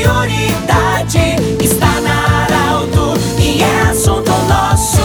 prioridade está na Arauto e é assunto nosso.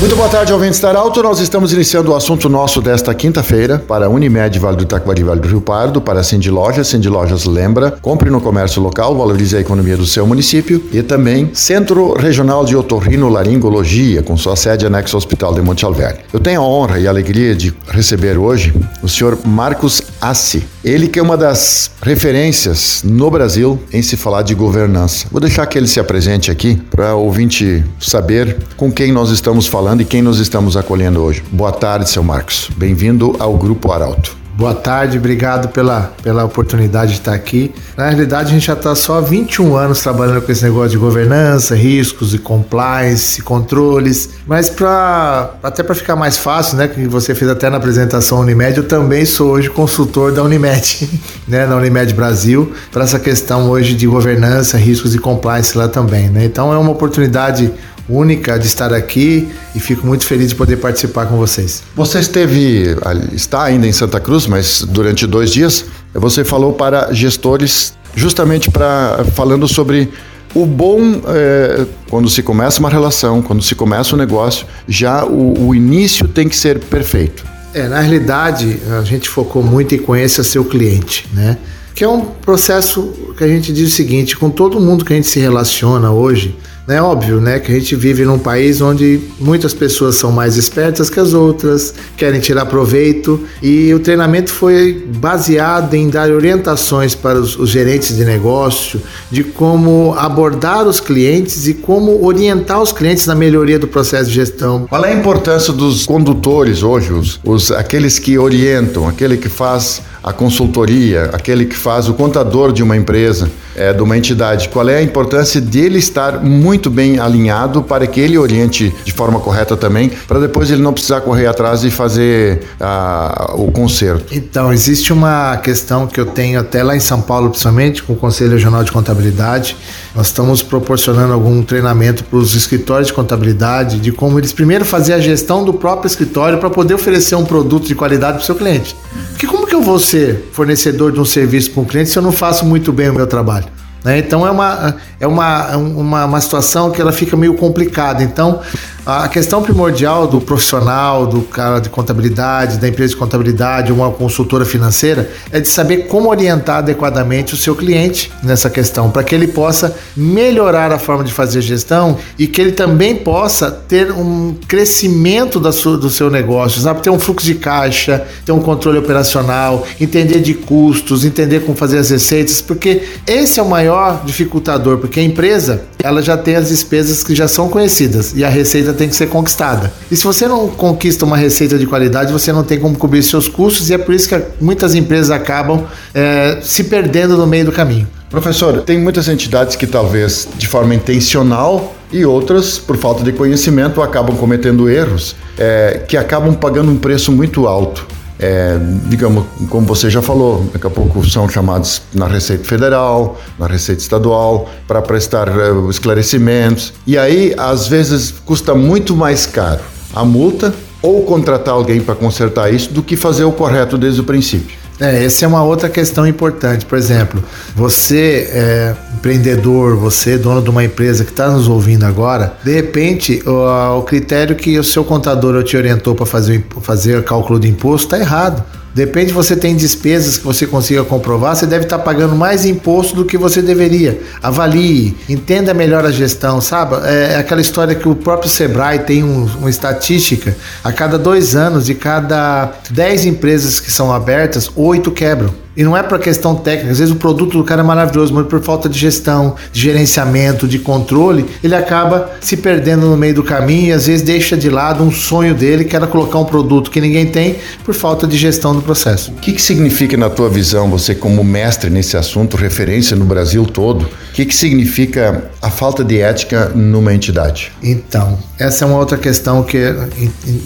Muito boa tarde, ouvintes da Arauto. Nós estamos iniciando o assunto nosso desta quinta-feira para Unimed, Vale do Taquari, Vale do Rio Pardo, para Cindy Lojas. Cindy Lojas lembra, compre no comércio local, valorize a economia do seu município e também Centro Regional de Otorrino Laringologia, com sua sede anexo ao Hospital de Monte Alverde. Eu tenho a honra e a alegria de receber hoje o senhor Marcos Assi. Ele que é uma das referências no Brasil em se falar de governança. Vou deixar que ele se apresente aqui para o ouvinte saber com quem nós estamos falando e quem nós estamos acolhendo hoje. Boa tarde, seu Marcos. Bem-vindo ao Grupo Arauto. Boa tarde, obrigado pela, pela oportunidade de estar aqui. Na realidade, a gente já está só há 21 anos trabalhando com esse negócio de governança, riscos e compliance, controles. Mas para até para ficar mais fácil, né, que você fez até na apresentação Unimed, eu também sou hoje consultor da Unimed, né, na Unimed Brasil, para essa questão hoje de governança, riscos e compliance lá também, né? Então é uma oportunidade única de estar aqui e fico muito feliz de poder participar com vocês. Você esteve, está ainda em Santa Cruz, mas durante dois dias você falou para gestores justamente para falando sobre o bom é, quando se começa uma relação, quando se começa um negócio, já o, o início tem que ser perfeito. É, na realidade, a gente focou muito em conhecer seu cliente, né? Que é um processo que a gente diz o seguinte: com todo mundo que a gente se relaciona hoje, é óbvio, né, que a gente vive num país onde muitas pessoas são mais espertas que as outras, querem tirar proveito e o treinamento foi baseado em dar orientações para os, os gerentes de negócio de como abordar os clientes e como orientar os clientes na melhoria do processo de gestão. Qual é a importância dos condutores hoje, os, os aqueles que orientam, aquele que faz a consultoria, aquele que faz o contador de uma empresa, é, de uma entidade, qual é a importância dele estar muito bem alinhado para que ele oriente de forma correta também, para depois ele não precisar correr atrás e fazer ah, o conserto? Então, existe uma questão que eu tenho até lá em São Paulo, principalmente, com o Conselho Regional de Contabilidade. Nós estamos proporcionando algum treinamento para os escritórios de contabilidade de como eles primeiro fazer a gestão do próprio escritório para poder oferecer um produto de qualidade para o seu cliente. Porque como eu vou ser fornecedor de um serviço para um cliente se eu não faço muito bem o meu trabalho? Né? Então é uma, é uma, uma, uma situação que ela fica meio complicada. Então a questão primordial do profissional, do cara de contabilidade, da empresa de contabilidade, uma consultora financeira, é de saber como orientar adequadamente o seu cliente nessa questão, para que ele possa melhorar a forma de fazer gestão e que ele também possa ter um crescimento da sua, do seu negócio, sabe? Ter um fluxo de caixa, ter um controle operacional, entender de custos, entender como fazer as receitas, porque esse é o maior dificultador, porque a empresa ela já tem as despesas que já são conhecidas e a receita tem que ser conquistada. E se você não conquista uma receita de qualidade, você não tem como cobrir seus custos e é por isso que muitas empresas acabam é, se perdendo no meio do caminho. Professor, tem muitas entidades que talvez de forma intencional e outras, por falta de conhecimento, acabam cometendo erros é, que acabam pagando um preço muito alto é, digamos, como você já falou, daqui a pouco são chamados na Receita Federal, na Receita Estadual, para prestar uh, esclarecimentos. E aí, às vezes, custa muito mais caro a multa ou contratar alguém para consertar isso do que fazer o correto desde o princípio. É, essa é uma outra questão importante. Por exemplo, você é empreendedor, você dono de uma empresa que está nos ouvindo agora, de repente o, o, critério que o seu contador te orientou para fazer, fazer o cálculo de imposto está errado. Depende, você tem despesas que você consiga comprovar, você deve estar pagando mais imposto do que você deveria. Avalie, entenda melhor a gestão, sabe? É, é aquela história que o próprio Sebrae tem um, uma estatística: a cada dois anos, de cada dez empresas que são abertas, oito quebram. E não é por questão técnica, às vezes o produto do cara é maravilhoso, mas por falta de gestão, de gerenciamento, de controle, ele acaba se perdendo no meio do caminho e às vezes deixa de lado um sonho dele, que era colocar um produto que ninguém tem por falta de gestão do processo. O que, que significa, na tua visão, você como mestre nesse assunto, referência no Brasil todo, o que, que significa a falta de ética numa entidade? Então, essa é uma outra questão que é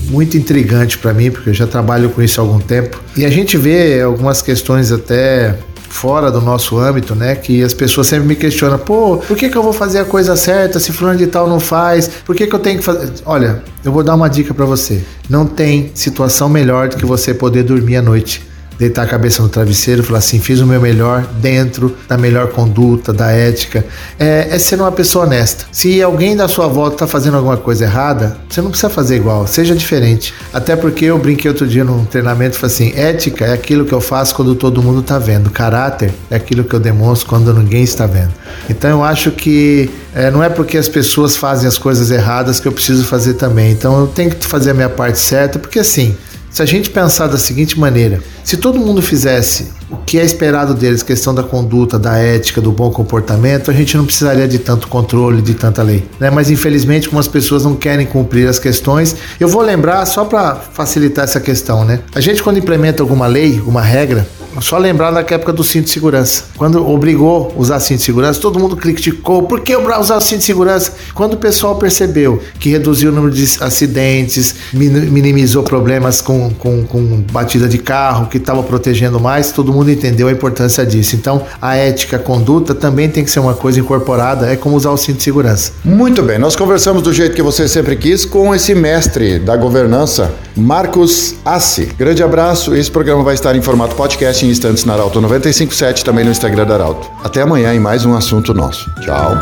muito intrigante para mim, porque eu já trabalho com isso há algum tempo. E a gente vê algumas questões até fora do nosso âmbito, né? Que as pessoas sempre me questionam, pô, por que, que eu vou fazer a coisa certa se fulano de tal não faz? Por que, que eu tenho que fazer? Olha, eu vou dar uma dica para você. Não tem situação melhor do que você poder dormir à noite deitar a cabeça no travesseiro e falar assim: fiz o meu melhor dentro da melhor conduta, da ética. É, é ser uma pessoa honesta. Se alguém da sua volta está fazendo alguma coisa errada, você não precisa fazer igual, seja diferente. Até porque eu brinquei outro dia num treinamento e falei assim: ética é aquilo que eu faço quando todo mundo está vendo, caráter é aquilo que eu demonstro quando ninguém está vendo. Então eu acho que é, não é porque as pessoas fazem as coisas erradas que eu preciso fazer também. Então eu tenho que fazer a minha parte certa, porque assim. Se a gente pensar da seguinte maneira, se todo mundo fizesse o que é esperado deles, questão da conduta, da ética, do bom comportamento, a gente não precisaria de tanto controle, de tanta lei. Né? Mas infelizmente, como as pessoas não querem cumprir as questões, eu vou lembrar só para facilitar essa questão, né? A gente quando implementa alguma lei, uma regra, só lembrar da época do cinto de segurança. Quando obrigou a usar cinto de segurança, todo mundo criticou. Por que usar o cinto de segurança? Quando o pessoal percebeu que reduziu o número de acidentes, minimizou problemas com, com, com batida de carro, que estava protegendo mais, todo mundo entendeu a importância disso. Então, a ética, a conduta também tem que ser uma coisa incorporada, é como usar o cinto de segurança. Muito bem, nós conversamos do jeito que você sempre quis com esse mestre da governança, Marcos Assi. Grande abraço, esse programa vai estar em formato podcast em instantes na Arauto 957, também no Instagram da Arauto. Até amanhã em mais um assunto nosso. Tchau.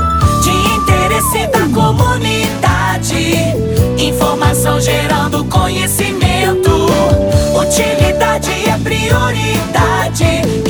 De interesse da comunidade, informação gerando conhecimento, utilidade é prioridade.